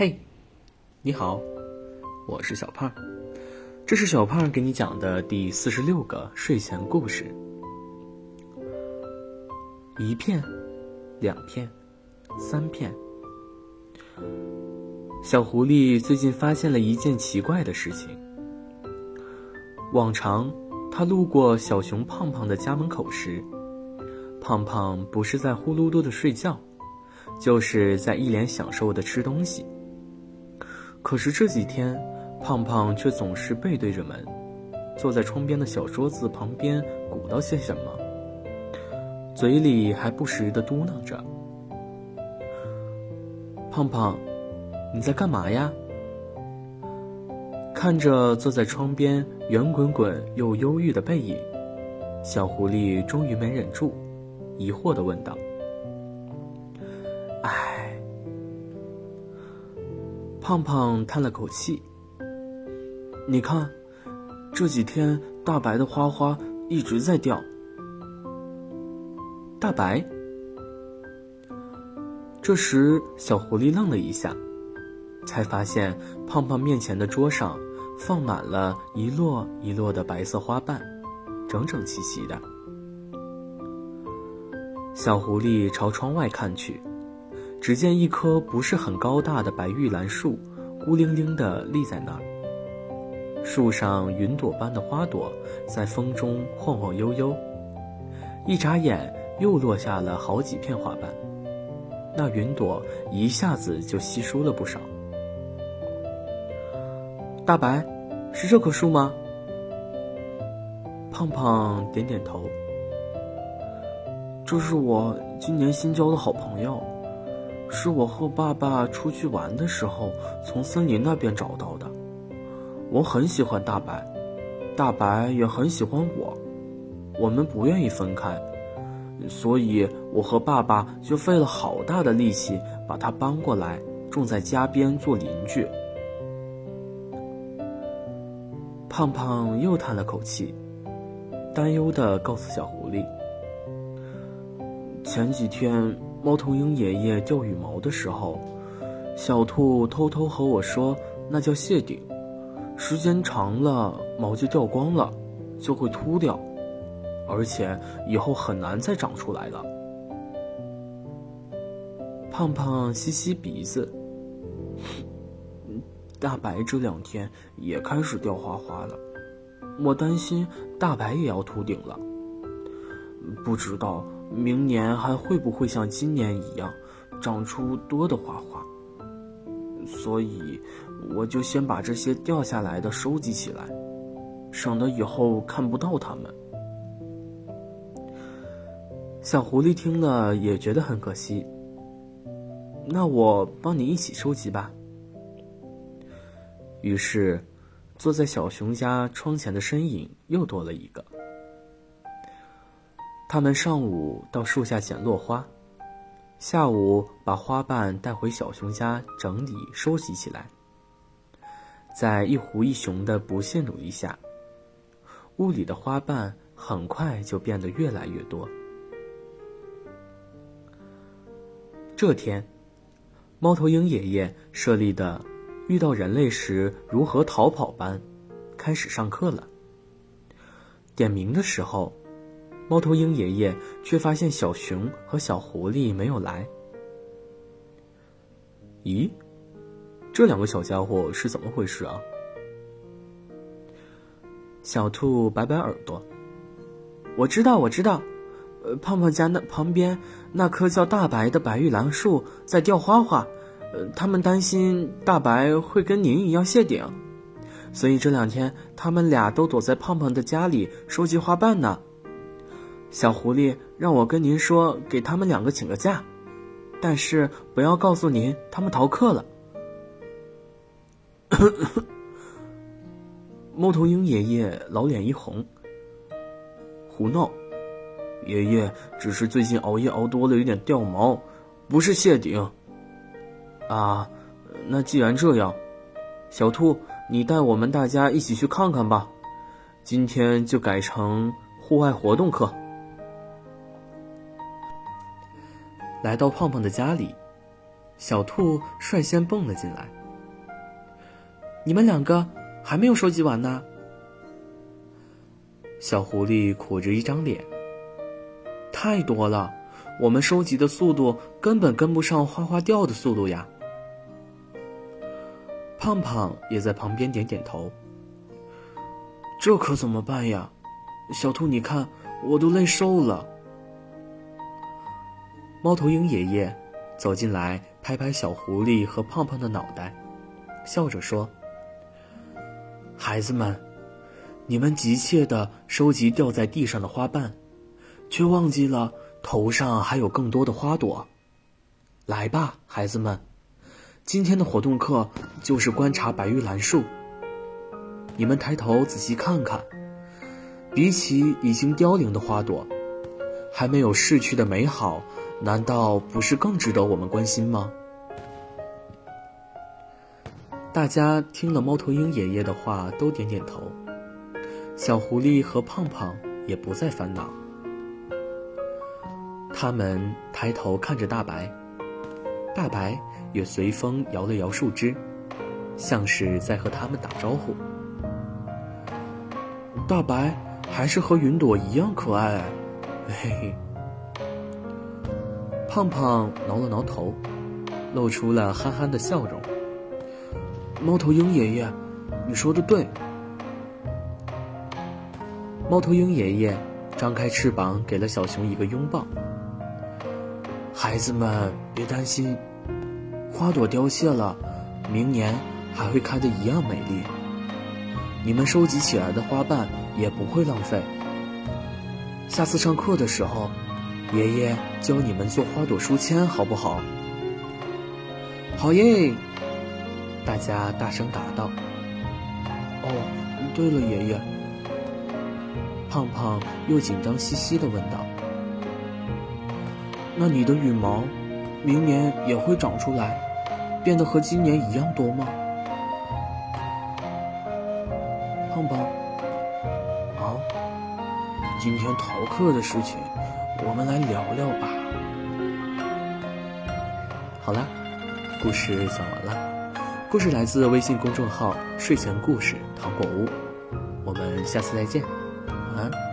嘿，你好，我是小胖，这是小胖给你讲的第四十六个睡前故事。一片，两片，三片。小狐狸最近发现了一件奇怪的事情。往常，他路过小熊胖胖的家门口时，胖胖不是在呼噜噜的睡觉，就是在一脸享受的吃东西。可是这几天，胖胖却总是背对着门，坐在窗边的小桌子旁边鼓捣些什么，嘴里还不时的嘟囔着：“胖胖，你在干嘛呀？”看着坐在窗边圆滚滚又忧郁的背影，小狐狸终于没忍住，疑惑的问道。胖胖叹了口气。你看，这几天大白的花花一直在掉。大白。这时，小狐狸愣了一下，才发现胖胖面前的桌上放满了一摞一摞的白色花瓣，整整齐齐的。小狐狸朝窗外看去。只见一棵不是很高大的白玉兰树，孤零零地立在那儿。树上云朵般的花朵在风中晃晃悠悠，一眨眼又落下了好几片花瓣。那云朵一下子就稀疏了不少。大白，是这棵树吗？胖胖点点头。这是我今年新交的好朋友。是我和爸爸出去玩的时候从森林那边找到的。我很喜欢大白，大白也很喜欢我，我们不愿意分开，所以我和爸爸就费了好大的力气把它搬过来，种在家边做邻居。胖胖又叹了口气，担忧的告诉小狐狸：“前几天。”猫头鹰爷爷掉羽毛的时候，小兔偷偷和我说，那叫谢顶，时间长了毛就掉光了，就会秃掉，而且以后很难再长出来了。胖胖吸吸鼻子，大白这两天也开始掉花花了，我担心大白也要秃顶了，不知道。明年还会不会像今年一样，长出多的花花？所以，我就先把这些掉下来的收集起来，省得以后看不到它们。小狐狸听了也觉得很可惜。那我帮你一起收集吧。于是，坐在小熊家窗前的身影又多了一个。他们上午到树下捡落花，下午把花瓣带回小熊家整理收集起来。在一狐一熊的不懈努力下，屋里的花瓣很快就变得越来越多。这天，猫头鹰爷爷设立的“遇到人类时如何逃跑”班开始上课了。点名的时候。猫头鹰爷爷却发现小熊和小狐狸没有来。咦，这两个小家伙是怎么回事啊？小兔摆摆耳朵，我知道，我知道，呃，胖胖家那旁边那棵叫大白的白玉兰树在掉花花，呃，他们担心大白会跟您一样谢顶，所以这两天他们俩都躲在胖胖的家里收集花瓣呢。小狐狸让我跟您说，给他们两个请个假，但是不要告诉您他们逃课了。猫头鹰爷爷老脸一红，胡闹！爷爷只是最近熬夜熬多了，有点掉毛，不是谢顶。啊，那既然这样，小兔，你带我们大家一起去看看吧。今天就改成户外活动课。来到胖胖的家里，小兔率先蹦了进来。你们两个还没有收集完呢。小狐狸苦着一张脸。太多了，我们收集的速度根本跟不上花花掉的速度呀。胖胖也在旁边点点头。这可怎么办呀？小兔，你看，我都累瘦了。猫头鹰爷爷走进来，拍拍小狐狸和胖胖的脑袋，笑着说。孩子们，你们急切地收集掉在地上的花瓣，却忘记了头上还有更多的花朵。来吧，孩子们，今天的活动课就是观察白玉兰树。你们抬头仔细看看，比起已经凋零的花朵，还没有逝去的美好，难道不是更值得我们关心吗？大家听了猫头鹰爷爷的话，都点点头。小狐狸和胖胖也不再烦恼。他们抬头看着大白，大白也随风摇了摇树枝，像是在和他们打招呼。大白还是和云朵一样可爱，嘿嘿。胖胖挠了挠头，露出了憨憨的笑容。猫头鹰爷爷，你说的对。猫头鹰爷爷张开翅膀，给了小熊一个拥抱。孩子们别担心，花朵凋谢了，明年还会开得一样美丽。你们收集起来的花瓣也不会浪费。下次上课的时候，爷爷教你们做花朵书签，好不好？好耶！大家大声答道：“哦，对了，爷爷。”胖胖又紧张兮兮的问道：“那你的羽毛，明年也会长出来，变得和今年一样多吗？”胖胖，啊，今天逃课的事情，我们来聊聊吧。好了，故事讲完了。故事来自微信公众号“睡前故事糖果屋”，我们下次再见，晚安。